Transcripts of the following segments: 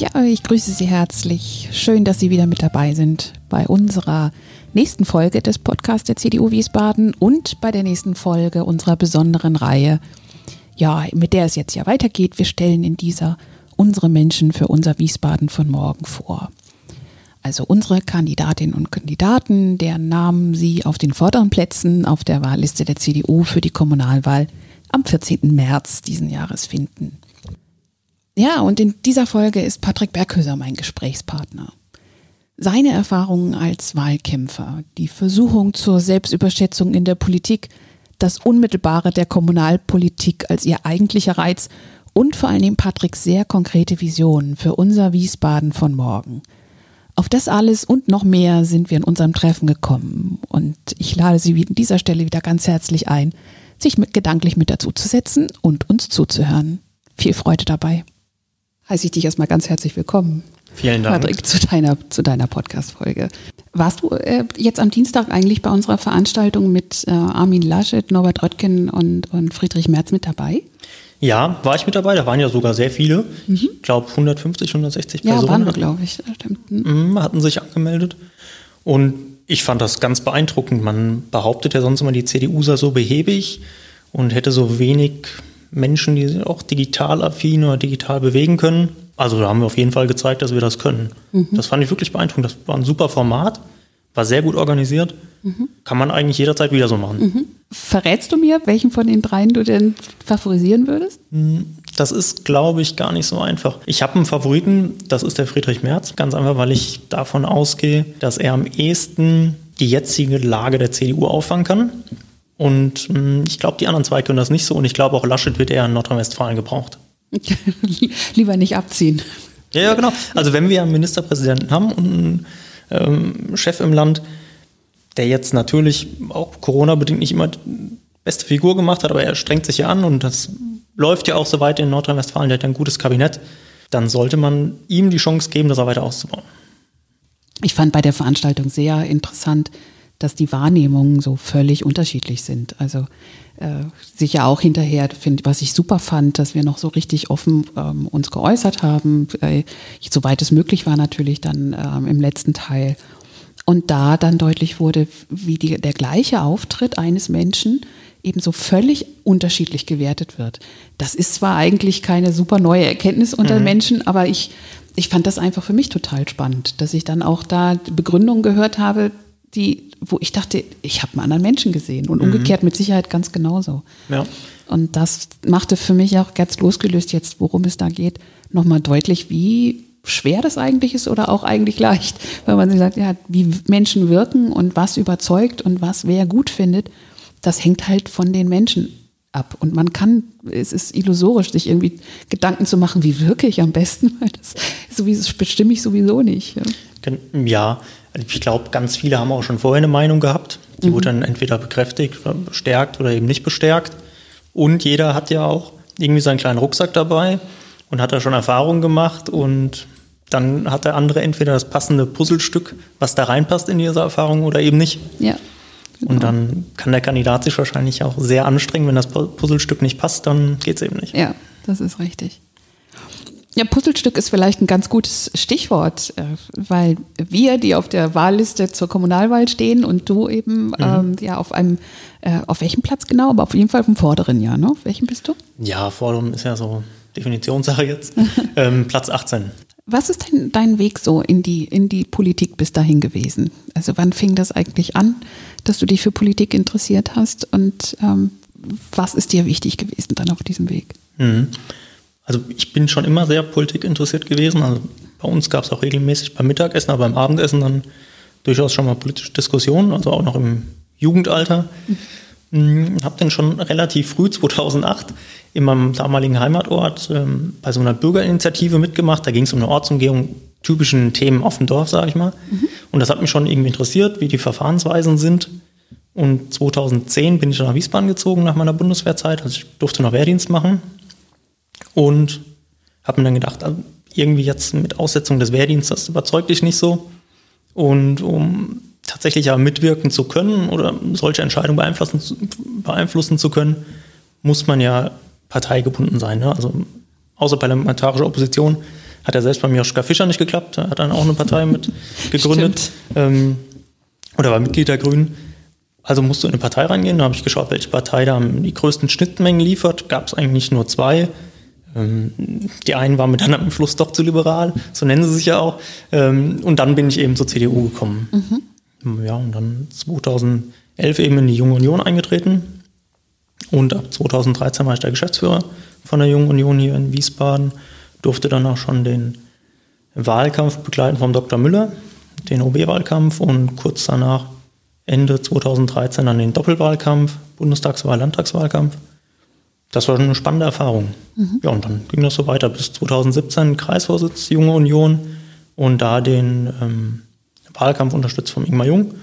Ja, ich grüße Sie herzlich. Schön, dass Sie wieder mit dabei sind bei unserer nächsten Folge des Podcasts der CDU Wiesbaden und bei der nächsten Folge unserer besonderen Reihe, ja, mit der es jetzt ja weitergeht. Wir stellen in dieser unsere Menschen für unser Wiesbaden von morgen vor. Also unsere Kandidatinnen und Kandidaten, deren Namen Sie auf den vorderen Plätzen auf der Wahlliste der CDU für die Kommunalwahl am 14. März diesen Jahres finden. Ja, und in dieser Folge ist Patrick Berghöser mein Gesprächspartner. Seine Erfahrungen als Wahlkämpfer, die Versuchung zur Selbstüberschätzung in der Politik, das Unmittelbare der Kommunalpolitik als ihr eigentlicher Reiz und vor allen Dingen Patricks sehr konkrete Visionen für unser Wiesbaden von morgen. Auf das alles und noch mehr sind wir in unserem Treffen gekommen und ich lade Sie an dieser Stelle wieder ganz herzlich ein, sich mit, gedanklich mit dazu zu setzen und uns zuzuhören. Viel Freude dabei heiße ich dich erstmal ganz herzlich willkommen. Vielen Dank. Patrick, zu deiner, zu deiner Podcast-Folge. Warst du äh, jetzt am Dienstag eigentlich bei unserer Veranstaltung mit äh, Armin Laschet, Norbert Röttgen und, und Friedrich Merz mit dabei? Ja, war ich mit dabei. Da waren ja sogar sehr viele. Mhm. Ich glaube 150, 160 Personen. Ja, waren glaube ich. Stimmt. Mhm. Hatten sich angemeldet. Und ich fand das ganz beeindruckend. Man behauptet ja sonst immer, die CDU sei so behäbig und hätte so wenig Menschen, die auch digital affin oder digital bewegen können. Also da haben wir auf jeden Fall gezeigt, dass wir das können. Mhm. Das fand ich wirklich beeindruckend. Das war ein super Format, war sehr gut organisiert. Mhm. Kann man eigentlich jederzeit wieder so machen. Mhm. Verrätst du mir, welchen von den dreien du denn favorisieren würdest? Hm, das ist, glaube ich, gar nicht so einfach. Ich habe einen Favoriten, das ist der Friedrich Merz. Ganz einfach, weil ich davon ausgehe, dass er am ehesten die jetzige Lage der CDU auffangen kann. Und mh, hm, ich glaube, die anderen zwei können das nicht so. Und ich glaube, auch Laschet wird eher in Nordrhein-Westfalen gebraucht. Lieber nicht abziehen. Ja, ja, genau. Also wenn wir einen Ministerpräsidenten haben und einen ähm, Chef im Land, der jetzt natürlich auch Corona-bedingt nicht immer die beste Figur gemacht hat, aber er strengt sich ja an und das läuft ja auch so weit in Nordrhein-Westfalen, der hat ein gutes Kabinett, dann sollte man ihm die Chance geben, das auch weiter auszubauen. Ich fand bei der Veranstaltung sehr interessant, dass die Wahrnehmungen so völlig unterschiedlich sind. Also äh, sicher auch hinterher, find, was ich super fand, dass wir noch so richtig offen ähm, uns geäußert haben, äh, soweit es möglich war natürlich dann ähm, im letzten Teil. Und da dann deutlich wurde, wie die, der gleiche Auftritt eines Menschen eben so völlig unterschiedlich gewertet wird. Das ist zwar eigentlich keine super neue Erkenntnis unter mhm. Menschen, aber ich, ich fand das einfach für mich total spannend, dass ich dann auch da Begründungen gehört habe, die, wo ich dachte, ich habe einen anderen Menschen gesehen und mhm. umgekehrt mit Sicherheit ganz genauso. Ja. Und das machte für mich auch ganz losgelöst jetzt, worum es da geht, nochmal deutlich, wie schwer das eigentlich ist oder auch eigentlich leicht, weil man sich sagt, ja, wie Menschen wirken und was überzeugt und was wer gut findet, das hängt halt von den Menschen ab. Und man kann, es ist illusorisch, sich irgendwie Gedanken zu machen, wie wirke ich am besten, weil das sowieso, bestimme ich sowieso nicht. Ja, ja ich glaube, ganz viele haben auch schon vorher eine Meinung gehabt. Die mhm. wurde dann entweder bekräftigt, bestärkt oder eben nicht bestärkt. Und jeder hat ja auch irgendwie seinen kleinen Rucksack dabei und hat da schon Erfahrungen gemacht und dann hat der andere entweder das passende Puzzlestück, was da reinpasst in diese Erfahrung oder eben nicht. Ja. Genau. Und dann kann der Kandidat sich wahrscheinlich auch sehr anstrengen. Wenn das Puzzlestück nicht passt, dann geht es eben nicht. Ja, das ist richtig. Ja, Puzzlestück ist vielleicht ein ganz gutes Stichwort, äh, weil wir, die auf der Wahlliste zur Kommunalwahl stehen und du eben mhm. ähm, ja auf einem, äh, auf welchem Platz genau, aber auf jeden Fall vom vorderen Jahr, ne? Auf welchem bist du? Ja, vorderen ist ja so Definitionssache jetzt. ähm, Platz 18. Was ist denn dein Weg so in die, in die Politik bis dahin gewesen? Also wann fing das eigentlich an, dass du dich für Politik interessiert hast und ähm, was ist dir wichtig gewesen dann auf diesem Weg? Mhm. Also ich bin schon immer sehr Politik interessiert gewesen. Also bei uns gab es auch regelmäßig beim Mittagessen, aber beim Abendessen dann durchaus schon mal politische Diskussionen, also auch noch im Jugendalter. Hm, habe dann schon relativ früh, 2008, in meinem damaligen Heimatort ähm, bei so einer Bürgerinitiative mitgemacht. Da ging es um eine Ortsumgehung, typischen Themen auf dem Dorf, sage ich mal. Mhm. Und das hat mich schon irgendwie interessiert, wie die Verfahrensweisen sind. Und 2010 bin ich dann nach Wiesbaden gezogen nach meiner Bundeswehrzeit. Also ich durfte noch Wehrdienst machen. Und habe mir dann gedacht, also irgendwie jetzt mit Aussetzung des Wehrdienstes, überzeugt dich nicht so. Und um tatsächlich aber mitwirken zu können oder solche Entscheidungen beeinflussen, beeinflussen zu können, muss man ja parteigebunden sein. Ne? Also außerparlamentarische Opposition hat ja selbst bei Oskar Fischer nicht geklappt. Er hat dann auch eine Partei mit gegründet ähm, oder war Mitglied der Grünen. Also musst du in eine Partei reingehen. Da habe ich geschaut, welche Partei da die größten Schnittmengen liefert. Gab es eigentlich nur zwei. Ähm, die einen waren mit dann am Fluss doch zu liberal, so nennen sie sich ja auch. Ähm, und dann bin ich eben zur CDU gekommen. Mhm. Ja, und dann 2011 eben in die Junge Union eingetreten. Und ab 2013 war ich der Geschäftsführer von der Jungen Union hier in Wiesbaden. Durfte dann auch schon den Wahlkampf begleiten vom Dr. Müller, den OB-Wahlkampf und kurz danach, Ende 2013, dann den Doppelwahlkampf, Bundestagswahl, Landtagswahlkampf. Das war eine spannende Erfahrung. Mhm. Ja, und dann ging das so weiter bis 2017, Kreisvorsitz Junge Union und da den ähm, Wahlkampf unterstützt von Ingmar Jung,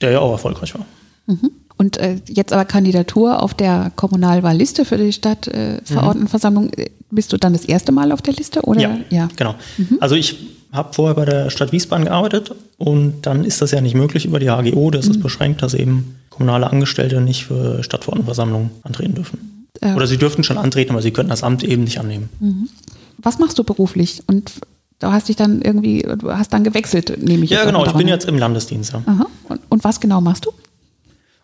der ja auch erfolgreich war. Mhm. Und äh, jetzt aber Kandidatur auf der Kommunalwahlliste für die Stadtverordnetenversammlung. Äh, Bist du dann das erste Mal auf der Liste? Oder? Ja, ja. genau. Mhm. Also ich habe vorher bei der Stadt Wiesbaden gearbeitet und dann ist das ja nicht möglich über die HGO. Das mhm. ist beschränkt, dass eben kommunale Angestellte nicht für Stadtverordnetenversammlungen antreten dürfen. Äh. Oder sie dürften schon antreten, aber sie könnten das Amt eben nicht annehmen. Mhm. Was machst du beruflich? Und Du hast dich dann irgendwie, du hast dann gewechselt, nehme ich Ja, genau, ich bin jetzt im Landesdienst. Ja. Und, und, was genau machst du?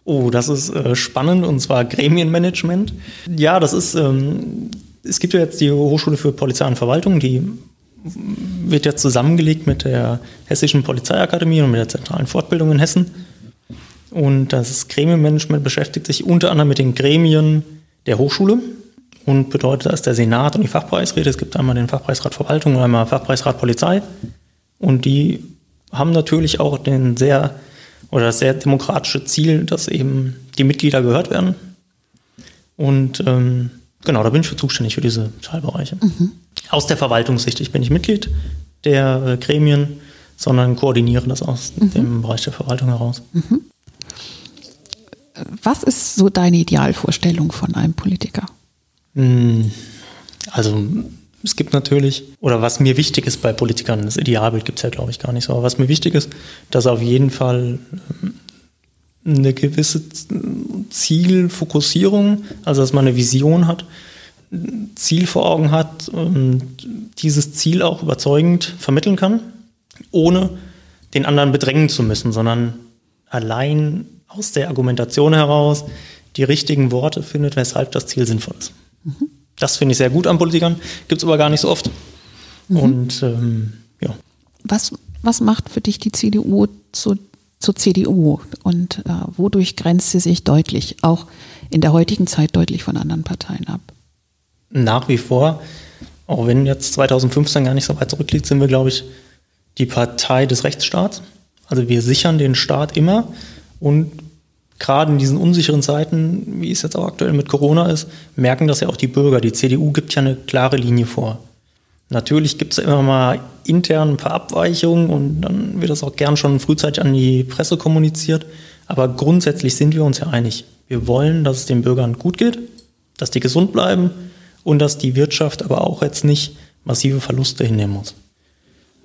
Oh, das ist äh, spannend und zwar Gremienmanagement. Ja, das ist, ähm, es gibt ja jetzt die Hochschule für Polizei und Verwaltung, die wird jetzt zusammengelegt mit der Hessischen Polizeiakademie und mit der zentralen Fortbildung in Hessen. Und das Gremienmanagement beschäftigt sich unter anderem mit den Gremien der Hochschule und bedeutet, dass der Senat und die Fachpreisräte, es gibt einmal den Fachpreisrat Verwaltung und einmal Fachpreisrat Polizei und die haben natürlich auch den sehr oder das sehr demokratische Ziel, dass eben die Mitglieder gehört werden. Und ähm, genau, da bin ich für zuständig für diese Teilbereiche. Mhm. Aus der Verwaltungssicht. Ich bin nicht Mitglied der äh, Gremien, sondern koordiniere das aus mhm. dem Bereich der Verwaltung heraus. Mhm. Was ist so deine Idealvorstellung von einem Politiker? Hm, also es gibt natürlich, oder was mir wichtig ist bei Politikern, das Idealbild gibt es ja, glaube ich, gar nicht so, aber was mir wichtig ist, dass auf jeden Fall ähm, eine gewisse Zielfokussierung, also dass man eine Vision hat, ein Ziel vor Augen hat und dieses Ziel auch überzeugend vermitteln kann, ohne den anderen bedrängen zu müssen, sondern allein aus der Argumentation heraus die richtigen Worte findet, weshalb das Ziel sinnvoll ist. Mhm. Das finde ich sehr gut an Politikern, gibt es aber gar nicht so oft. Mhm. Und ähm, ja. Was, was macht für dich die CDU zu, zur CDU und äh, wodurch grenzt sie sich deutlich, auch in der heutigen Zeit deutlich von anderen Parteien ab? Nach wie vor, auch wenn jetzt 2015 gar nicht so weit zurückliegt, sind wir, glaube ich, die Partei des Rechtsstaats. Also wir sichern den Staat immer und gerade in diesen unsicheren Zeiten, wie es jetzt auch aktuell mit Corona ist, merken das ja auch die Bürger. Die CDU gibt ja eine klare Linie vor. Natürlich gibt es ja immer mal intern ein paar Abweichungen und dann wird das auch gern schon frühzeitig an die Presse kommuniziert. Aber grundsätzlich sind wir uns ja einig. Wir wollen, dass es den Bürgern gut geht, dass die gesund bleiben und dass die Wirtschaft aber auch jetzt nicht massive Verluste hinnehmen muss.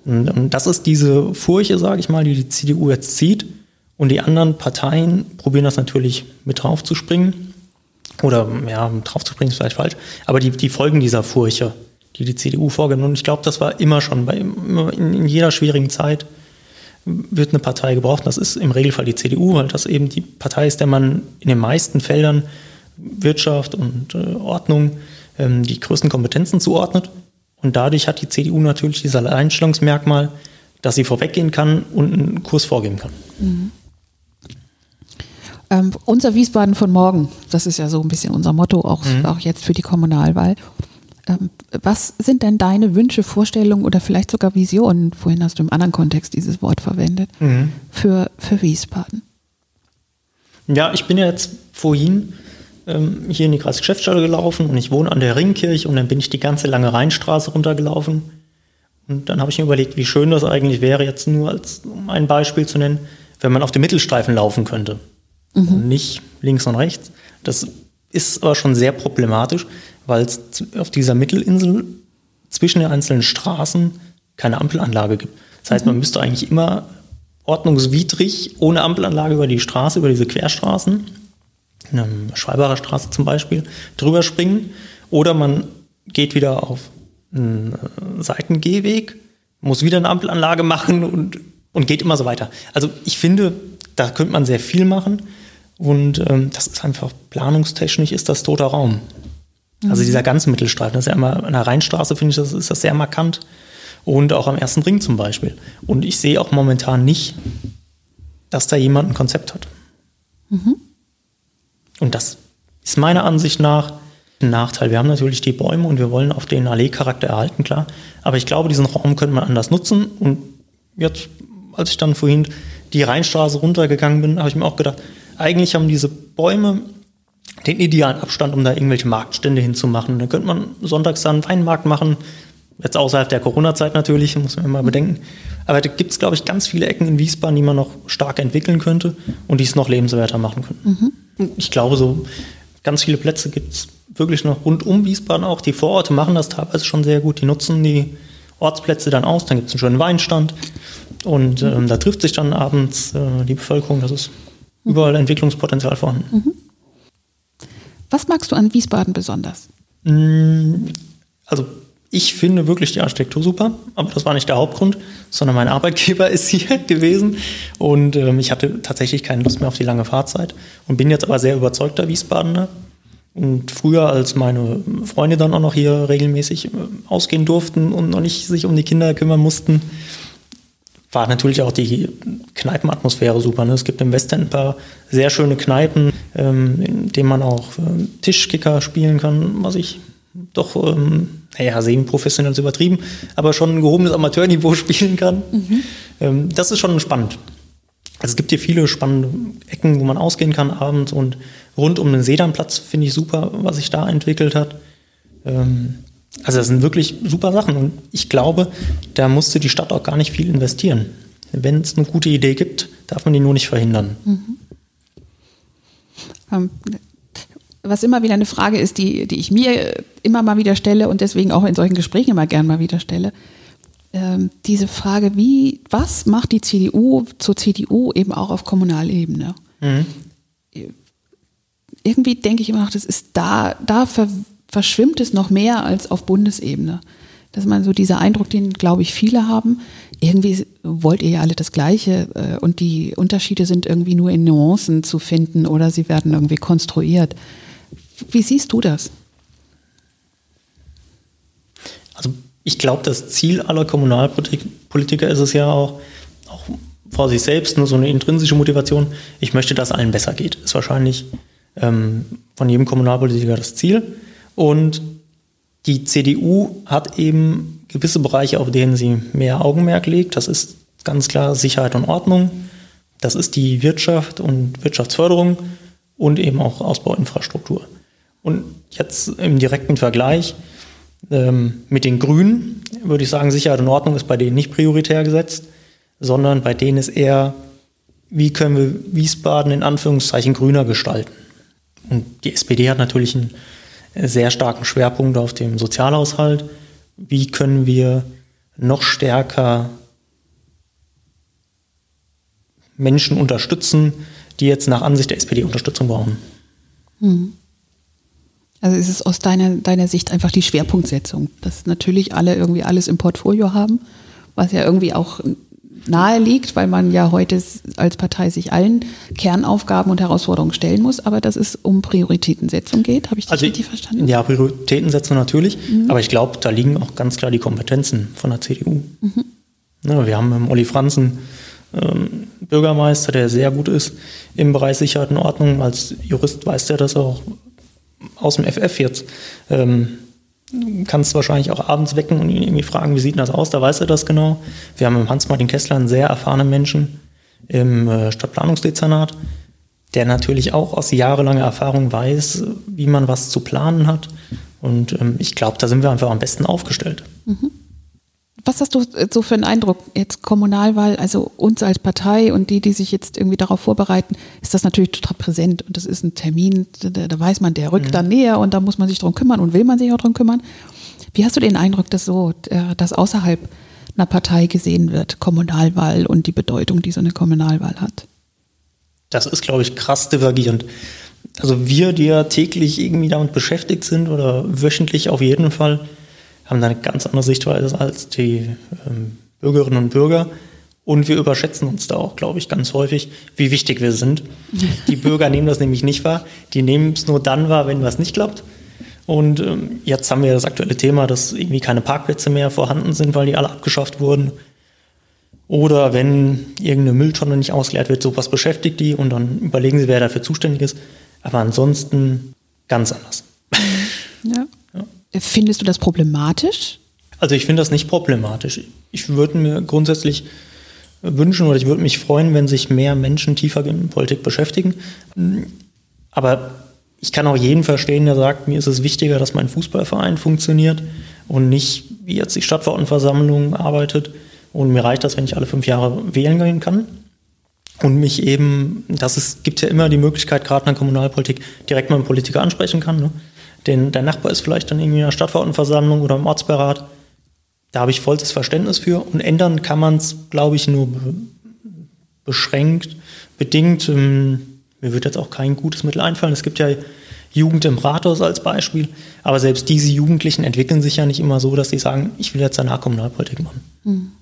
Und das ist diese Furche, sage ich mal, die die CDU jetzt zieht und die anderen Parteien probieren das natürlich mit draufzuspringen. Oder ja, draufzuspringen ist vielleicht falsch. Aber die, die folgen dieser Furche, die die CDU vorgenommen. Und ich glaube, das war immer schon bei in, in jeder schwierigen Zeit wird eine Partei gebraucht. Das ist im Regelfall die CDU, weil das eben die Partei ist, der man in den meisten Feldern Wirtschaft und äh, Ordnung ähm, die größten Kompetenzen zuordnet. Und dadurch hat die CDU natürlich dieses Alleinstellungsmerkmal, dass sie vorweggehen kann und einen Kurs vorgeben kann. Mhm. Ähm, unser Wiesbaden von morgen, das ist ja so ein bisschen unser Motto, auch, mhm. auch jetzt für die Kommunalwahl. Ähm, was sind denn deine Wünsche, Vorstellungen oder vielleicht sogar Visionen? Vorhin hast du im anderen Kontext dieses Wort verwendet, mhm. für, für Wiesbaden. Ja, ich bin ja jetzt vorhin ähm, hier in die Kreisgeschäftsstelle gelaufen und ich wohne an der Ringkirche und dann bin ich die ganze lange Rheinstraße runtergelaufen. Und dann habe ich mir überlegt, wie schön das eigentlich wäre, jetzt nur als um ein Beispiel zu nennen, wenn man auf dem Mittelstreifen laufen könnte. Mhm. Und nicht links und rechts. Das ist aber schon sehr problematisch, weil es auf dieser Mittelinsel zwischen den einzelnen Straßen keine Ampelanlage gibt. Das heißt, mhm. man müsste eigentlich immer ordnungswidrig ohne Ampelanlage über die Straße, über diese Querstraßen, eine Schwalbacher Straße zum Beispiel, drüber springen. Oder man geht wieder auf einen äh, Seitengehweg, muss wieder eine Ampelanlage machen und, und geht immer so weiter. Also ich finde, da könnte man sehr viel machen. Und ähm, das ist einfach planungstechnisch ist das toter Raum. Also mhm. dieser ganze Mittelstreifen, das ist ja immer an der Rheinstraße, finde ich, das ist das sehr markant. Und auch am ersten Ring zum Beispiel. Und ich sehe auch momentan nicht, dass da jemand ein Konzept hat. Mhm. Und das ist meiner Ansicht nach ein Nachteil. Wir haben natürlich die Bäume und wir wollen auf den Allee-Charakter erhalten, klar. Aber ich glaube, diesen Raum könnte man anders nutzen. Und jetzt, als ich dann vorhin die Rheinstraße runtergegangen bin, habe ich mir auch gedacht, eigentlich haben diese Bäume den idealen Abstand, um da irgendwelche Marktstände hinzumachen. Dann könnte man sonntags dann einen Weinmarkt machen, jetzt außerhalb der Corona-Zeit natürlich, muss man immer bedenken. Aber da gibt es, glaube ich, ganz viele Ecken in Wiesbaden, die man noch stark entwickeln könnte und die es noch lebenswerter machen könnten. Mhm. Ich glaube, so ganz viele Plätze gibt es wirklich noch rund um Wiesbaden auch. Die Vororte machen das teilweise schon sehr gut. Die nutzen die Ortsplätze dann aus. Dann gibt es einen schönen Weinstand und ähm, da trifft sich dann abends äh, die Bevölkerung. Das ist überall Entwicklungspotenzial vorhanden. Mhm. Was magst du an Wiesbaden besonders? Mm, also ich finde wirklich die Architektur super, aber das war nicht der Hauptgrund, sondern mein Arbeitgeber ist hier gewesen und ähm, ich hatte tatsächlich keine Lust mehr auf die lange Fahrzeit und bin jetzt aber sehr überzeugter Wiesbadener. Und früher, als meine Freunde dann auch noch hier regelmäßig äh, ausgehen durften und noch nicht sich um die Kinder kümmern mussten, war natürlich auch die Kneipenatmosphäre super. Ne? Es gibt im Westend ein paar sehr schöne Kneipen, ähm, in denen man auch äh, Tischkicker spielen kann, was ich doch, ähm, naja, semi-professionell ist übertrieben, aber schon ein gehobenes Amateurniveau spielen kann. Mhm. Ähm, das ist schon spannend. Also es gibt hier viele spannende Ecken, wo man ausgehen kann abends und rund um den Sedanplatz finde ich super, was sich da entwickelt hat. Ähm, also das sind wirklich super Sachen und ich glaube, da musste die Stadt auch gar nicht viel investieren. Wenn es eine gute Idee gibt, darf man die nur nicht verhindern. Mhm. Ähm, was immer wieder eine Frage ist, die, die ich mir immer mal wieder stelle und deswegen auch in solchen Gesprächen immer gern mal wieder stelle. Ähm, diese Frage, wie, was macht die CDU zur CDU eben auch auf Kommunalebene? Mhm. Irgendwie denke ich immer noch, das ist da, da ver, verschwimmt es noch mehr als auf Bundesebene. Dass man so dieser Eindruck, den glaube ich viele haben, irgendwie wollt ihr ja alle das Gleiche äh, und die Unterschiede sind irgendwie nur in Nuancen zu finden oder sie werden irgendwie konstruiert. Wie siehst du das? Also ich glaube, das Ziel aller Kommunalpolitiker ist es ja auch, auch vor sich selbst nur so eine intrinsische Motivation. Ich möchte, dass allen besser geht. Ist wahrscheinlich ähm, von jedem Kommunalpolitiker das Ziel. Und die CDU hat eben gewisse Bereiche, auf denen sie mehr Augenmerk legt. Das ist ganz klar Sicherheit und Ordnung. Das ist die Wirtschaft und Wirtschaftsförderung und eben auch Ausbauinfrastruktur. Und jetzt im direkten Vergleich ähm, mit den Grünen würde ich sagen, Sicherheit und Ordnung ist bei denen nicht prioritär gesetzt, sondern bei denen ist eher, wie können wir Wiesbaden in Anführungszeichen grüner gestalten. Und die SPD hat natürlich einen sehr starken Schwerpunkt auf dem Sozialhaushalt. Wie können wir noch stärker Menschen unterstützen, die jetzt nach Ansicht der SPD Unterstützung brauchen? Mhm. Also ist es aus deiner, deiner Sicht einfach die Schwerpunktsetzung, dass natürlich alle irgendwie alles im Portfolio haben, was ja irgendwie auch nahe liegt, weil man ja heute als Partei sich allen Kernaufgaben und Herausforderungen stellen muss, aber dass es um Prioritätensetzung geht. Habe ich das also, richtig verstanden? Ja, Prioritätensetzung natürlich, mhm. aber ich glaube, da liegen auch ganz klar die Kompetenzen von der CDU. Mhm. Ja, wir haben im Olli Franzen ähm, Bürgermeister, der sehr gut ist im Bereich Sicherheit und Ordnung. Als Jurist weiß der das auch aus dem FF jetzt. Ähm, kannst wahrscheinlich auch abends wecken und ihn irgendwie fragen, wie sieht das aus? Da weiß er das genau. Wir haben im Hans-Martin Kessler einen sehr erfahrenen Menschen im äh, Stadtplanungsdezernat, der natürlich auch aus jahrelanger Erfahrung weiß, wie man was zu planen hat. Und ähm, ich glaube, da sind wir einfach am besten aufgestellt. Mhm. Was hast du so für einen Eindruck? Jetzt Kommunalwahl, also uns als Partei und die, die sich jetzt irgendwie darauf vorbereiten, ist das natürlich total präsent. Und das ist ein Termin, da, da weiß man, der rückt mhm. dann näher und da muss man sich drum kümmern und will man sich auch drum kümmern. Wie hast du den Eindruck, dass so, äh, dass außerhalb einer Partei gesehen wird, Kommunalwahl und die Bedeutung, die so eine Kommunalwahl hat? Das ist, glaube ich, krass divergierend. Also wir, die ja täglich irgendwie damit beschäftigt sind oder wöchentlich auf jeden Fall, haben da eine ganz andere Sichtweise als die ähm, Bürgerinnen und Bürger. Und wir überschätzen uns da auch, glaube ich, ganz häufig, wie wichtig wir sind. Die Bürger nehmen das nämlich nicht wahr. Die nehmen es nur dann wahr, wenn was nicht klappt. Und ähm, jetzt haben wir das aktuelle Thema, dass irgendwie keine Parkplätze mehr vorhanden sind, weil die alle abgeschafft wurden. Oder wenn irgendeine Mülltonne nicht ausgeleert wird, sowas beschäftigt die und dann überlegen sie, wer dafür zuständig ist. Aber ansonsten ganz anders. Ja. Findest du das problematisch? Also ich finde das nicht problematisch. Ich würde mir grundsätzlich wünschen oder ich würde mich freuen, wenn sich mehr Menschen tiefer in Politik beschäftigen. Aber ich kann auch jeden verstehen, der sagt, mir ist es wichtiger, dass mein Fußballverein funktioniert und nicht, wie jetzt die Stadtverordnetenversammlung arbeitet. Und mir reicht das, wenn ich alle fünf Jahre wählen gehen kann. Und mich eben, das ist, gibt ja immer die Möglichkeit, gerade in der Kommunalpolitik, direkt mal einen Politiker ansprechen kann. Ne? Den, der Nachbar ist vielleicht dann irgendwie in der Stadtverordnetenversammlung oder im Ortsberat. Da habe ich vollstes Verständnis für. Und ändern kann man es, glaube ich, nur beschränkt, bedingt. Ähm, mir wird jetzt auch kein gutes Mittel einfallen. Es gibt ja Jugend im Rathaus als Beispiel. Aber selbst diese Jugendlichen entwickeln sich ja nicht immer so, dass sie sagen, ich will jetzt danach Kommunalpolitik machen. Mhm.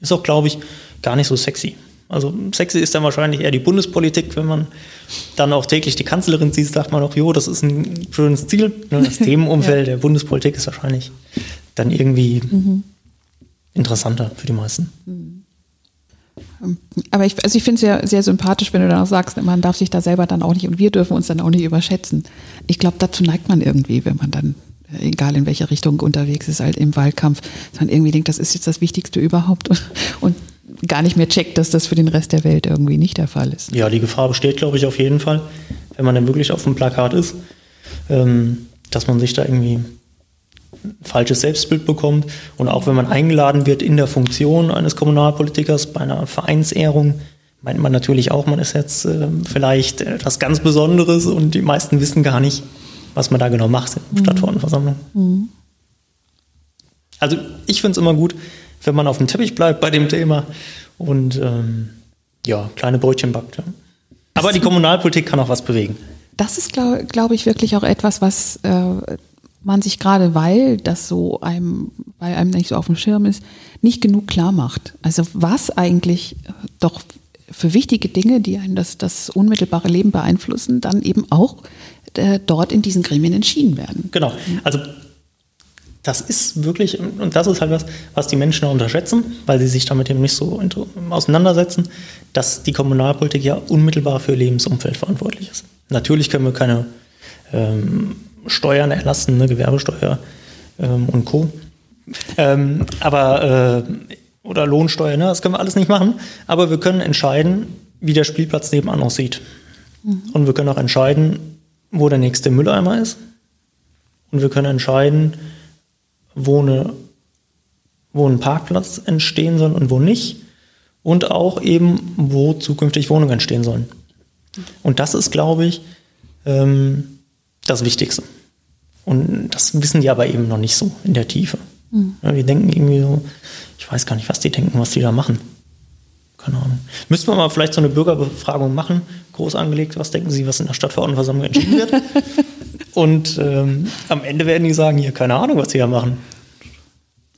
Ist auch, glaube ich, gar nicht so sexy. Also sexy ist dann wahrscheinlich eher die Bundespolitik. Wenn man dann auch täglich die Kanzlerin sieht, sagt man auch, jo, das ist ein schönes Ziel. Ne, das Themenumfeld ja. der Bundespolitik ist wahrscheinlich dann irgendwie mhm. interessanter für die meisten. Mhm. Aber ich, also ich finde es ja sehr sympathisch, wenn du dann auch sagst, man darf sich da selber dann auch nicht und wir dürfen uns dann auch nicht überschätzen. Ich glaube, dazu neigt man irgendwie, wenn man dann, egal in welcher Richtung unterwegs ist, halt im Wahlkampf, dann irgendwie denkt, das ist jetzt das Wichtigste überhaupt und, und gar nicht mehr checkt, dass das für den Rest der Welt irgendwie nicht der Fall ist. Ja, die Gefahr besteht, glaube ich, auf jeden Fall, wenn man dann wirklich auf dem Plakat ist, ähm, dass man sich da irgendwie falsches Selbstbild bekommt. Und auch wenn man eingeladen wird in der Funktion eines Kommunalpolitikers bei einer Vereinsehrung, meint man natürlich auch, man ist jetzt äh, vielleicht etwas ganz Besonderes und die meisten wissen gar nicht, was man da genau macht in der mhm. Stadtverordnetenversammlung. Mhm. Also ich finde es immer gut, wenn man auf dem Teppich bleibt bei dem Thema und ähm, ja, kleine Brötchen backt. Ja. Aber die Kommunalpolitik kann auch was bewegen. Das ist, glaube glaub ich, wirklich auch etwas, was äh, man sich gerade, weil das so einem, weil einem nicht so auf dem Schirm ist, nicht genug klar macht. Also was eigentlich äh, doch für wichtige Dinge, die einen das, das unmittelbare Leben beeinflussen, dann eben auch äh, dort in diesen Gremien entschieden werden. Genau. Also das ist wirklich, und das ist halt was, was die Menschen unterschätzen, weil sie sich damit eben nicht so auseinandersetzen, dass die Kommunalpolitik ja unmittelbar für Lebensumfeld verantwortlich ist. Natürlich können wir keine ähm, Steuern erlassen, ne, Gewerbesteuer ähm, und Co. Ähm, aber äh, oder Lohnsteuer, ne, das können wir alles nicht machen. Aber wir können entscheiden, wie der Spielplatz nebenan aussieht. Mhm. Und wir können auch entscheiden, wo der nächste Mülleimer ist. Und wir können entscheiden, wo, eine, wo ein Parkplatz entstehen soll und wo nicht. Und auch eben, wo zukünftig Wohnungen entstehen sollen. Und das ist, glaube ich, ähm, das Wichtigste. Und das wissen die aber eben noch nicht so in der Tiefe. Mhm. Ja, die denken irgendwie so, ich weiß gar nicht, was die denken, was die da machen. Keine Ahnung. Müssten wir mal vielleicht so eine Bürgerbefragung machen, groß angelegt, was denken Sie, was in der Stadtverordnetenversammlung entschieden wird? Und ähm, am Ende werden die sagen, hier, keine Ahnung, was sie da machen.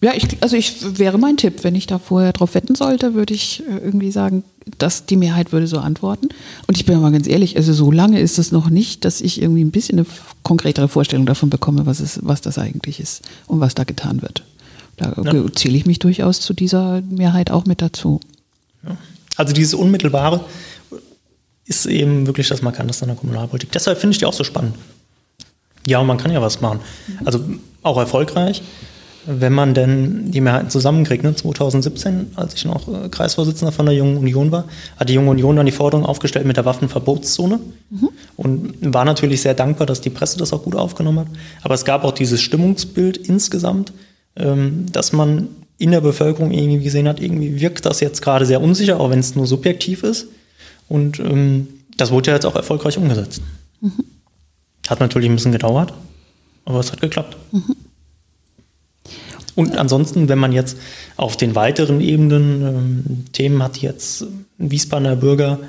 Ja, ich, also ich wäre mein Tipp, wenn ich da vorher drauf wetten sollte, würde ich äh, irgendwie sagen, dass die Mehrheit würde so antworten. Und ich bin mal ganz ehrlich, also so lange ist es noch nicht, dass ich irgendwie ein bisschen eine konkretere Vorstellung davon bekomme, was, es, was das eigentlich ist und was da getan wird. Da ja. zähle ich mich durchaus zu dieser Mehrheit auch mit dazu. Ja. Also dieses Unmittelbare ist eben wirklich das Markanteste an der Kommunalpolitik. Deshalb finde ich die auch so spannend. Ja, und man kann ja was machen. Also auch erfolgreich. wenn man denn die Mehrheiten zusammenkriegt. Ne? 2017, als ich noch äh, Kreisvorsitzender von der Jungen Union war, hat die Junge Union dann die Forderung aufgestellt mit der Waffenverbotszone mhm. und war natürlich sehr dankbar, dass die Presse das auch gut aufgenommen hat. Aber es gab auch dieses Stimmungsbild insgesamt, ähm, dass man in der Bevölkerung irgendwie gesehen hat, irgendwie wirkt das jetzt gerade sehr unsicher, auch wenn es nur subjektiv ist. Und ähm, das wurde ja jetzt auch erfolgreich umgesetzt. Mhm. Hat natürlich ein bisschen gedauert, aber es hat geklappt. Mhm. Und ansonsten, wenn man jetzt auf den weiteren Ebenen ähm, Themen hat, die jetzt Wiesbadener Bürger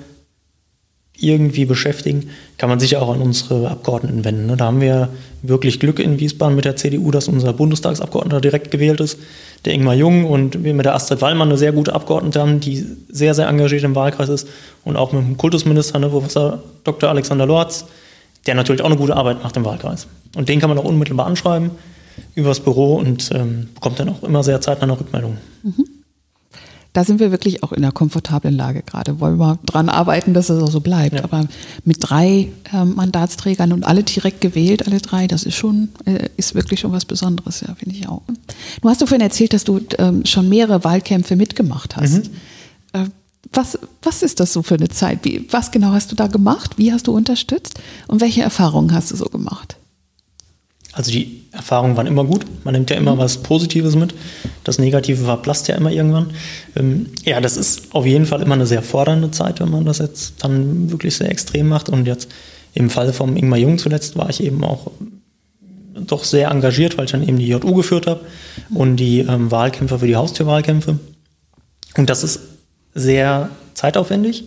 irgendwie beschäftigen, kann man sich auch an unsere Abgeordneten wenden. Ne? Da haben wir wirklich Glück in Wiesbaden mit der CDU, dass unser Bundestagsabgeordneter direkt gewählt ist, der Ingmar Jung und wir mit der Astrid Wallmann eine sehr gute Abgeordnete haben, die sehr, sehr engagiert im Wahlkreis ist und auch mit dem Kultusminister, ne, Professor Dr. Alexander Lorz, der natürlich auch eine gute Arbeit macht im Wahlkreis. Und den kann man auch unmittelbar anschreiben übers Büro und ähm, bekommt dann auch immer sehr zeitnah eine Rückmeldung. Mhm. Da sind wir wirklich auch in einer komfortablen Lage gerade. Wollen wir dran arbeiten, dass es auch so bleibt. Ja. Aber mit drei ähm, Mandatsträgern und alle direkt gewählt, alle drei, das ist schon, äh, ist wirklich schon was Besonderes, ja, finde ich auch. Du hast du vorhin erzählt, dass du ähm, schon mehrere Wahlkämpfe mitgemacht hast. Mhm. Was, was ist das so für eine Zeit? Wie, was genau hast du da gemacht? Wie hast du unterstützt? Und welche Erfahrungen hast du so gemacht? Also die Erfahrungen waren immer gut. Man nimmt ja immer mhm. was Positives mit. Das Negative verblasst ja immer irgendwann. Ähm, ja, das ist auf jeden Fall immer eine sehr fordernde Zeit, wenn man das jetzt dann wirklich sehr extrem macht. Und jetzt im Fall vom Ingmar Jung zuletzt war ich eben auch doch sehr engagiert, weil ich dann eben die JU geführt habe und die ähm, Wahlkämpfe für die Haustürwahlkämpfe. Und das ist sehr zeitaufwendig.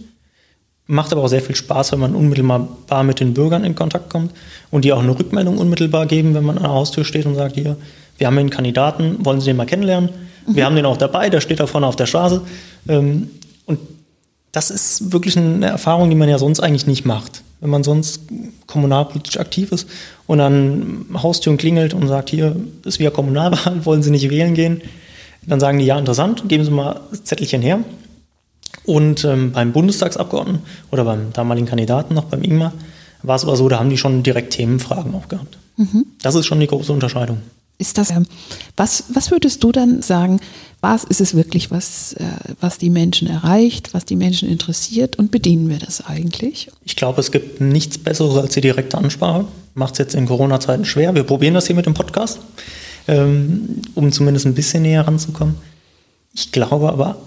Macht aber auch sehr viel Spaß, wenn man unmittelbar mit den Bürgern in Kontakt kommt und die auch eine Rückmeldung unmittelbar geben, wenn man an der Haustür steht und sagt, hier, wir haben einen Kandidaten, wollen Sie den mal kennenlernen? Mhm. Wir haben den auch dabei, der steht da vorne auf der Straße. Ähm, und das ist wirklich eine Erfahrung, die man ja sonst eigentlich nicht macht. Wenn man sonst kommunalpolitisch aktiv ist und an Haustüren klingelt und sagt, hier ist wieder Kommunalwahl, wollen Sie nicht wählen gehen? Dann sagen die, ja, interessant, geben Sie mal das Zettelchen her. Und ähm, beim Bundestagsabgeordneten oder beim damaligen Kandidaten noch, beim Ingmar, war es aber so, da haben die schon direkt Themenfragen auch gehabt. Mhm. Das ist schon die große Unterscheidung. Ist das, ähm, was, was würdest du dann sagen, was ist es wirklich, was, äh, was die Menschen erreicht, was die Menschen interessiert und bedienen wir das eigentlich? Ich glaube, es gibt nichts Besseres als die direkte Ansprache. Macht es jetzt in Corona-Zeiten schwer. Wir probieren das hier mit dem Podcast, ähm, um zumindest ein bisschen näher ranzukommen. Ich glaube aber,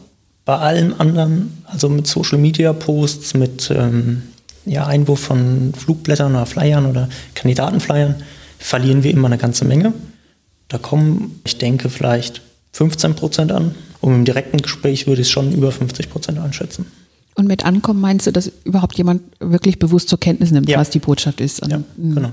bei allem anderen, also mit Social Media Posts, mit ähm, ja, Einwurf von Flugblättern oder Flyern oder Kandidatenflyern, verlieren wir immer eine ganze Menge. Da kommen, ich denke, vielleicht 15 Prozent an. Und im direkten Gespräch würde ich es schon über 50 Prozent einschätzen. Und mit Ankommen meinst du, dass überhaupt jemand wirklich bewusst zur Kenntnis nimmt, ja. was die Botschaft ist? Ja, hm. genau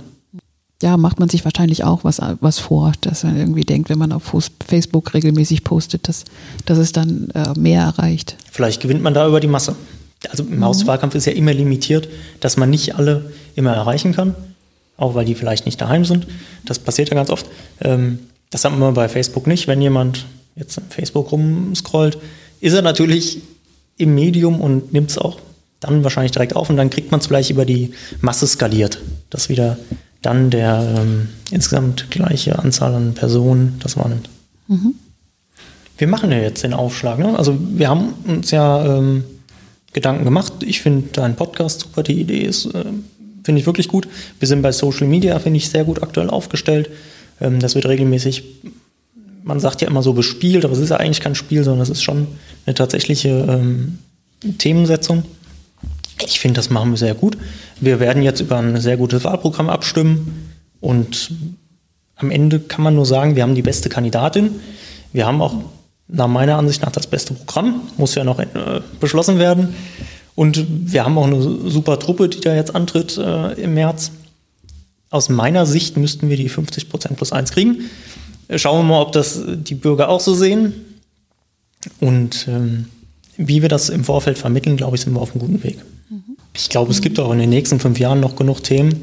ja, macht man sich wahrscheinlich auch was, was vor, dass man irgendwie denkt, wenn man auf Facebook regelmäßig postet, dass, dass es dann äh, mehr erreicht. Vielleicht gewinnt man da über die Masse. Also im mhm. Hauswahlkampf ist ja immer limitiert, dass man nicht alle immer erreichen kann, auch weil die vielleicht nicht daheim sind. Das passiert ja ganz oft. Ähm, das haben wir bei Facebook nicht. Wenn jemand jetzt auf Facebook rumscrollt, ist er natürlich im Medium und nimmt es auch dann wahrscheinlich direkt auf und dann kriegt man es vielleicht über die Masse skaliert, dass wieder dann der ähm, insgesamt gleiche Anzahl an Personen das wahrnimmt. Mhm. Wir machen ja jetzt den Aufschlag. Ne? Also wir haben uns ja ähm, Gedanken gemacht. Ich finde dein Podcast super, die Idee ist, äh, finde ich wirklich gut. Wir sind bei Social Media, finde ich, sehr gut aktuell aufgestellt. Ähm, das wird regelmäßig, man sagt ja immer so bespielt, aber es ist ja eigentlich kein Spiel, sondern es ist schon eine tatsächliche ähm, Themensetzung. Ich finde, das machen wir sehr gut. Wir werden jetzt über ein sehr gutes Wahlprogramm abstimmen und am Ende kann man nur sagen, wir haben die beste Kandidatin. Wir haben auch nach meiner Ansicht nach das beste Programm, muss ja noch äh, beschlossen werden. Und wir haben auch eine super Truppe, die da jetzt antritt äh, im März. Aus meiner Sicht müssten wir die 50 Prozent plus eins kriegen. Schauen wir mal, ob das die Bürger auch so sehen. Und ähm, wie wir das im Vorfeld vermitteln, glaube ich, sind wir auf einem guten Weg. Ich glaube, es gibt auch in den nächsten fünf Jahren noch genug Themen,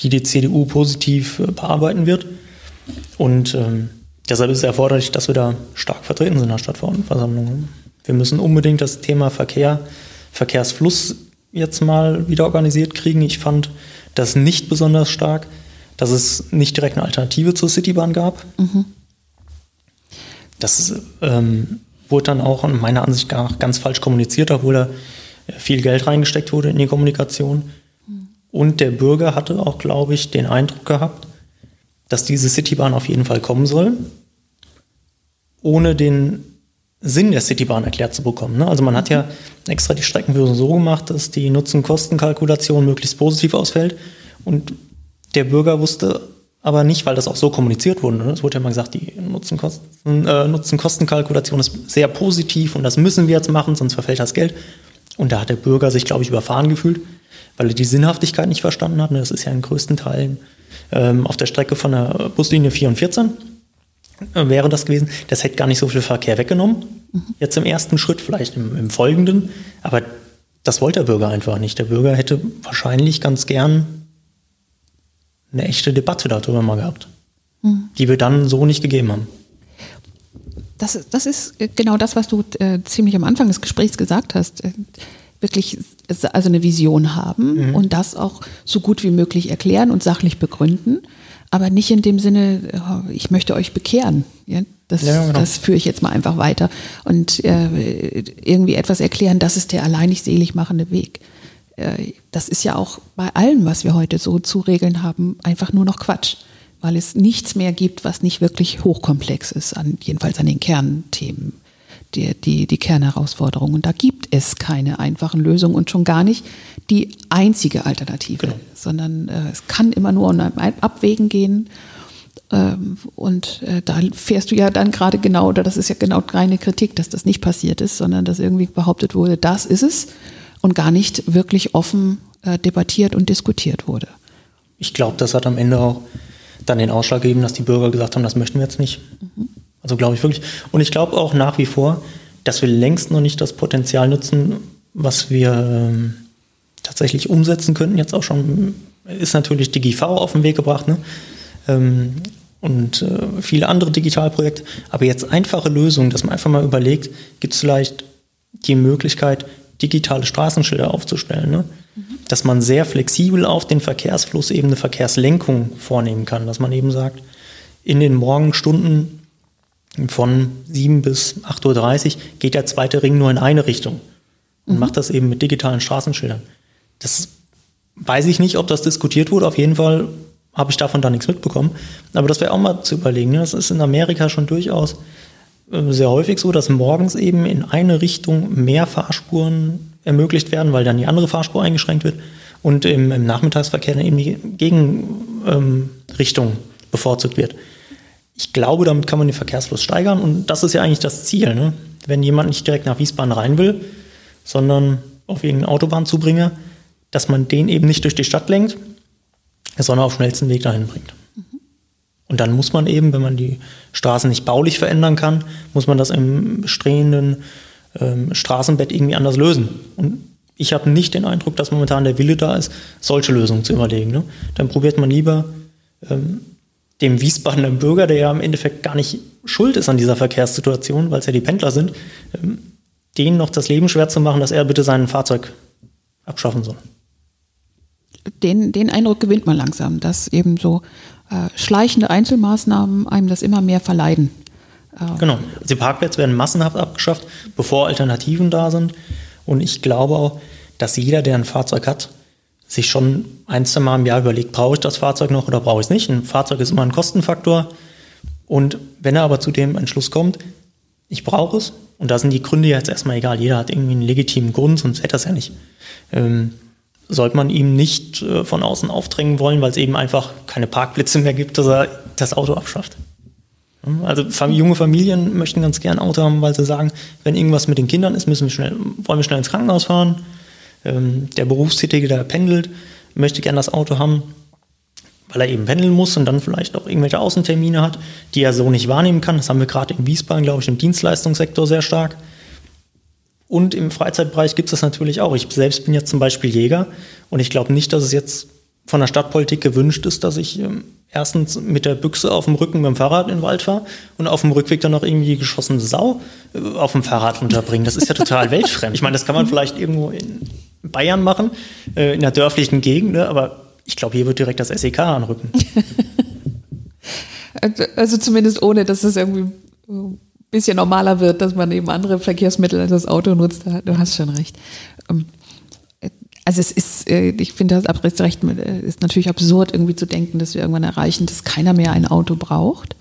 die die CDU positiv äh, bearbeiten wird. Und ähm, deshalb ist es erforderlich, dass wir da stark vertreten sind in der Stadtverordnetenversammlung. Wir müssen unbedingt das Thema Verkehr, Verkehrsfluss jetzt mal wieder organisiert kriegen. Ich fand das nicht besonders stark, dass es nicht direkt eine Alternative zur Citybahn gab. Mhm. Das ähm, wurde dann auch in meiner Ansicht nach ganz falsch kommuniziert, obwohl da viel Geld reingesteckt wurde in die Kommunikation. Und der Bürger hatte auch, glaube ich, den Eindruck gehabt, dass diese Citybahn auf jeden Fall kommen soll, ohne den Sinn der Citybahn erklärt zu bekommen. Ne? Also man hat ja extra die Streckenführung so gemacht, dass die Nutzen-Kosten-Kalkulation möglichst positiv ausfällt. Und der Bürger wusste aber nicht, weil das auch so kommuniziert wurde. Ne? Es wurde ja mal gesagt, die äh, Nutzen-Kosten-Kalkulation ist sehr positiv und das müssen wir jetzt machen, sonst verfällt das Geld. Und da hat der Bürger sich, glaube ich, überfahren gefühlt, weil er die Sinnhaftigkeit nicht verstanden hat. Ne? Das ist ja in größten Teilen ähm, auf der Strecke von der Buslinie 4 und 14 äh, wäre das gewesen. Das hätte gar nicht so viel Verkehr weggenommen. Mhm. Jetzt im ersten Schritt, vielleicht im, im folgenden. Aber das wollte der Bürger einfach nicht. Der Bürger hätte wahrscheinlich ganz gern eine echte Debatte darüber mal gehabt, mhm. die wir dann so nicht gegeben haben. Das, das ist genau das, was du äh, ziemlich am Anfang des Gesprächs gesagt hast. Äh, wirklich also eine Vision haben mhm. und das auch so gut wie möglich erklären und sachlich begründen, aber nicht in dem Sinne, oh, ich möchte euch bekehren. Ja, das, ja, genau. das führe ich jetzt mal einfach weiter und äh, irgendwie etwas erklären, das ist der alleinig selig machende Weg. Äh, das ist ja auch bei allem, was wir heute so zu regeln haben, einfach nur noch Quatsch, weil es nichts mehr gibt, was nicht wirklich hochkomplex ist, an, jedenfalls an den Kernthemen die, die, die Kernherausforderungen. Und da gibt es keine einfachen Lösungen und schon gar nicht die einzige Alternative, genau. sondern äh, es kann immer nur um ein Abwägen gehen. Ähm, und äh, da fährst du ja dann gerade genau, oder das ist ja genau keine Kritik, dass das nicht passiert ist, sondern dass irgendwie behauptet wurde, das ist es und gar nicht wirklich offen äh, debattiert und diskutiert wurde. Ich glaube, das hat am Ende auch dann den Ausschlag gegeben, dass die Bürger gesagt haben, das möchten wir jetzt nicht. Mhm. Also glaube ich wirklich. Und ich glaube auch nach wie vor, dass wir längst noch nicht das Potenzial nutzen, was wir ähm, tatsächlich umsetzen könnten. Jetzt auch schon ist natürlich DigiV auf den Weg gebracht ne? ähm, und äh, viele andere Digitalprojekte. Aber jetzt einfache Lösungen, dass man einfach mal überlegt, gibt es vielleicht die Möglichkeit, digitale Straßenschilder aufzustellen. Ne? Mhm. Dass man sehr flexibel auf den Verkehrsfluss eben eine Verkehrslenkung vornehmen kann. Dass man eben sagt, in den Morgenstunden von 7 bis 8.30 Uhr geht der zweite Ring nur in eine Richtung und mhm. macht das eben mit digitalen Straßenschildern. Das weiß ich nicht, ob das diskutiert wurde. Auf jeden Fall habe ich davon da nichts mitbekommen. Aber das wäre auch mal zu überlegen. Ne? Das ist in Amerika schon durchaus äh, sehr häufig so, dass morgens eben in eine Richtung mehr Fahrspuren ermöglicht werden, weil dann die andere Fahrspur eingeschränkt wird und im, im Nachmittagsverkehr dann eben die Gegenrichtung ähm, bevorzugt wird ich glaube, damit kann man den Verkehrsfluss steigern und das ist ja eigentlich das Ziel. Ne? Wenn jemand nicht direkt nach Wiesbaden rein will, sondern auf irgendeinen Autobahnzubringer, dass man den eben nicht durch die Stadt lenkt, sondern auf schnellsten Weg dahin bringt. Und dann muss man eben, wenn man die Straßen nicht baulich verändern kann, muss man das im bestehenden ähm, Straßenbett irgendwie anders lösen. Und ich habe nicht den Eindruck, dass momentan der Wille da ist, solche Lösungen zu überlegen. Ne? Dann probiert man lieber ähm, dem Wiesbadener Bürger, der ja im Endeffekt gar nicht schuld ist an dieser Verkehrssituation, weil es ja die Pendler sind, ähm, denen noch das Leben schwer zu machen, dass er bitte sein Fahrzeug abschaffen soll. Den, den Eindruck gewinnt man langsam, dass eben so äh, schleichende Einzelmaßnahmen einem das immer mehr verleiden. Äh, genau. Die Parkplätze werden massenhaft abgeschafft, bevor Alternativen da sind. Und ich glaube auch, dass jeder, der ein Fahrzeug hat, sich schon ein, zwei Mal im Jahr überlegt, brauche ich das Fahrzeug noch oder brauche ich es nicht. Ein Fahrzeug ist immer ein Kostenfaktor. Und wenn er aber zu dem Entschluss kommt, ich brauche es, und da sind die Gründe jetzt erstmal egal, jeder hat irgendwie einen legitimen Grund, sonst hätte er es ja nicht, ähm, sollte man ihm nicht äh, von außen aufdrängen wollen, weil es eben einfach keine Parkplätze mehr gibt, dass er das Auto abschafft. Also junge Familien möchten ganz gern ein Auto haben, weil sie sagen, wenn irgendwas mit den Kindern ist, müssen wir schnell, wollen wir schnell ins Krankenhaus fahren ähm, der Berufstätige, der pendelt, möchte gerne das Auto haben, weil er eben pendeln muss und dann vielleicht auch irgendwelche Außentermine hat, die er so nicht wahrnehmen kann. Das haben wir gerade in Wiesbaden, glaube ich, im Dienstleistungssektor sehr stark. Und im Freizeitbereich gibt es das natürlich auch. Ich selbst bin jetzt zum Beispiel Jäger und ich glaube nicht, dass es jetzt von der Stadtpolitik gewünscht ist, dass ich ähm, erstens mit der Büchse auf dem Rücken mit dem Fahrrad in den Wald fahre und auf dem Rückweg dann noch irgendwie die geschossene Sau äh, auf dem Fahrrad unterbringen. Das ist ja total weltfremd. Ich meine, das kann man vielleicht irgendwo in Bayern machen, äh, in der dörflichen Gegend, ne? aber ich glaube, hier wird direkt das SEK anrücken. also zumindest ohne, dass es irgendwie äh, bisschen normaler wird, dass man eben andere Verkehrsmittel als das Auto nutzt. Du hast schon recht. Also es ist, äh, ich finde das recht, äh, ist natürlich absurd, irgendwie zu denken, dass wir irgendwann erreichen, dass keiner mehr ein Auto braucht.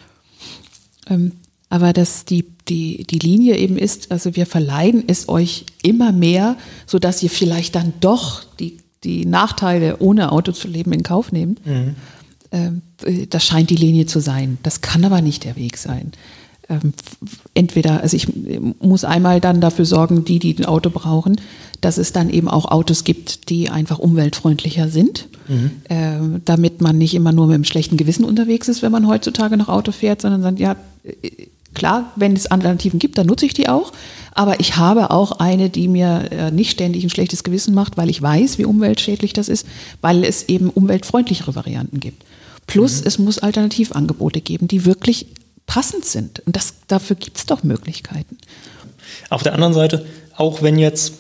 Ähm, aber dass die, die, die Linie eben ist, also wir verleiden es euch immer mehr, sodass ihr vielleicht dann doch die, die Nachteile, ohne Auto zu leben, in Kauf nehmt. Mhm. Ähm, äh, das scheint die Linie zu sein. Das kann aber nicht der Weg sein. Ähm, entweder, also ich muss einmal dann dafür sorgen, die, die ein Auto brauchen, dass es dann eben auch Autos gibt, die einfach umweltfreundlicher sind, mhm. äh, damit man nicht immer nur mit einem schlechten Gewissen unterwegs ist, wenn man heutzutage noch Auto fährt, sondern sagt, ja, äh, klar, wenn es Alternativen gibt, dann nutze ich die auch. Aber ich habe auch eine, die mir äh, nicht ständig ein schlechtes Gewissen macht, weil ich weiß, wie umweltschädlich das ist, weil es eben umweltfreundlichere Varianten gibt. Plus, mhm. es muss Alternativangebote geben, die wirklich passend sind. Und das, dafür gibt es doch Möglichkeiten. Auf der anderen Seite, auch wenn jetzt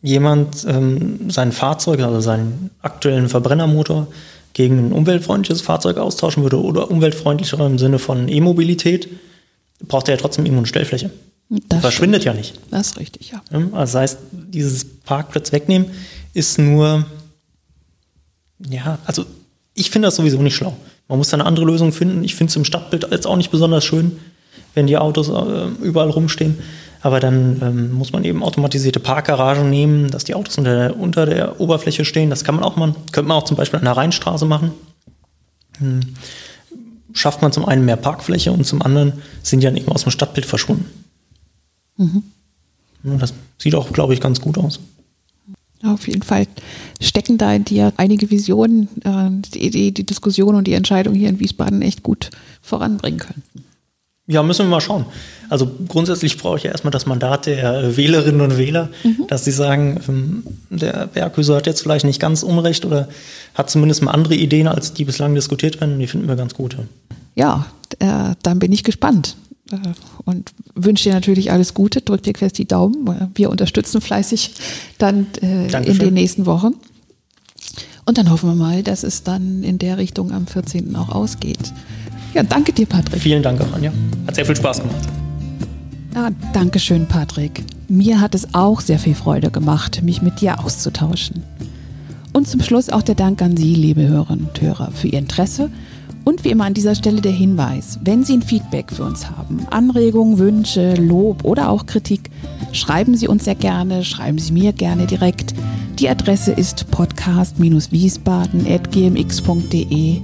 jemand ähm, sein Fahrzeug, also seinen aktuellen Verbrennermotor gegen ein umweltfreundliches Fahrzeug austauschen würde oder umweltfreundlicher im Sinne von E-Mobilität, braucht er ja trotzdem irgendwo eine Stellfläche. Das verschwindet stimmt. ja nicht. Das ist richtig, ja. Also das heißt, dieses Parkplatz wegnehmen ist nur, ja, also ich finde das sowieso nicht schlau. Man muss da eine andere Lösung finden. Ich finde es im Stadtbild jetzt auch nicht besonders schön, wenn die Autos äh, überall rumstehen. Aber dann ähm, muss man eben automatisierte Parkgaragen nehmen, dass die Autos unter der, unter der Oberfläche stehen. Das kann man auch machen. Könnte man auch zum Beispiel an der Rheinstraße machen. Hm. Schafft man zum einen mehr Parkfläche und zum anderen sind die dann eben aus dem Stadtbild verschwunden. Mhm. Das sieht auch, glaube ich, ganz gut aus. Auf jeden Fall stecken da in dir einige Visionen, äh, die, die, die Diskussion und die Entscheidung hier in Wiesbaden echt gut voranbringen könnten. Ja, müssen wir mal schauen. Also grundsätzlich brauche ich ja erstmal das Mandat der Wählerinnen und Wähler, mhm. dass sie sagen, ähm, der Berghüser hat jetzt vielleicht nicht ganz Unrecht oder hat zumindest mal andere Ideen, als die bislang diskutiert werden. Die finden wir ganz gut. Ja, äh, dann bin ich gespannt. Äh, und wünsche dir natürlich alles Gute, drück dir fest die Daumen. Wir unterstützen fleißig dann äh, in den nächsten Wochen. Und dann hoffen wir mal, dass es dann in der Richtung am 14. auch ausgeht. Ja, danke dir, Patrick. Vielen Dank auch, Anja. Hat sehr viel Spaß gemacht. Ja, danke schön, Patrick. Mir hat es auch sehr viel Freude gemacht, mich mit dir auszutauschen. Und zum Schluss auch der Dank an Sie, liebe Hörerinnen und Hörer, für Ihr Interesse und wie immer an dieser Stelle der Hinweis, wenn Sie ein Feedback für uns haben, Anregungen, Wünsche, Lob oder auch Kritik, schreiben Sie uns sehr gerne, schreiben Sie mir gerne direkt. Die Adresse ist podcast-wiesbaden.gmx.de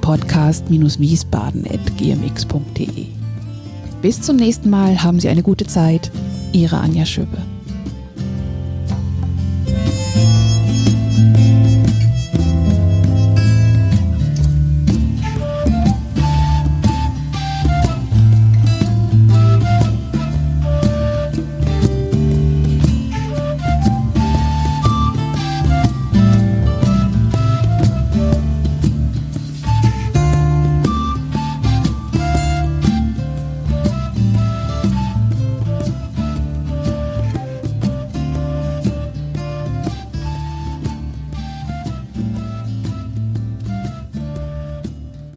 podcast-wiesbaden.gmx.de Bis zum nächsten Mal, haben Sie eine gute Zeit. Ihre Anja Schöbe.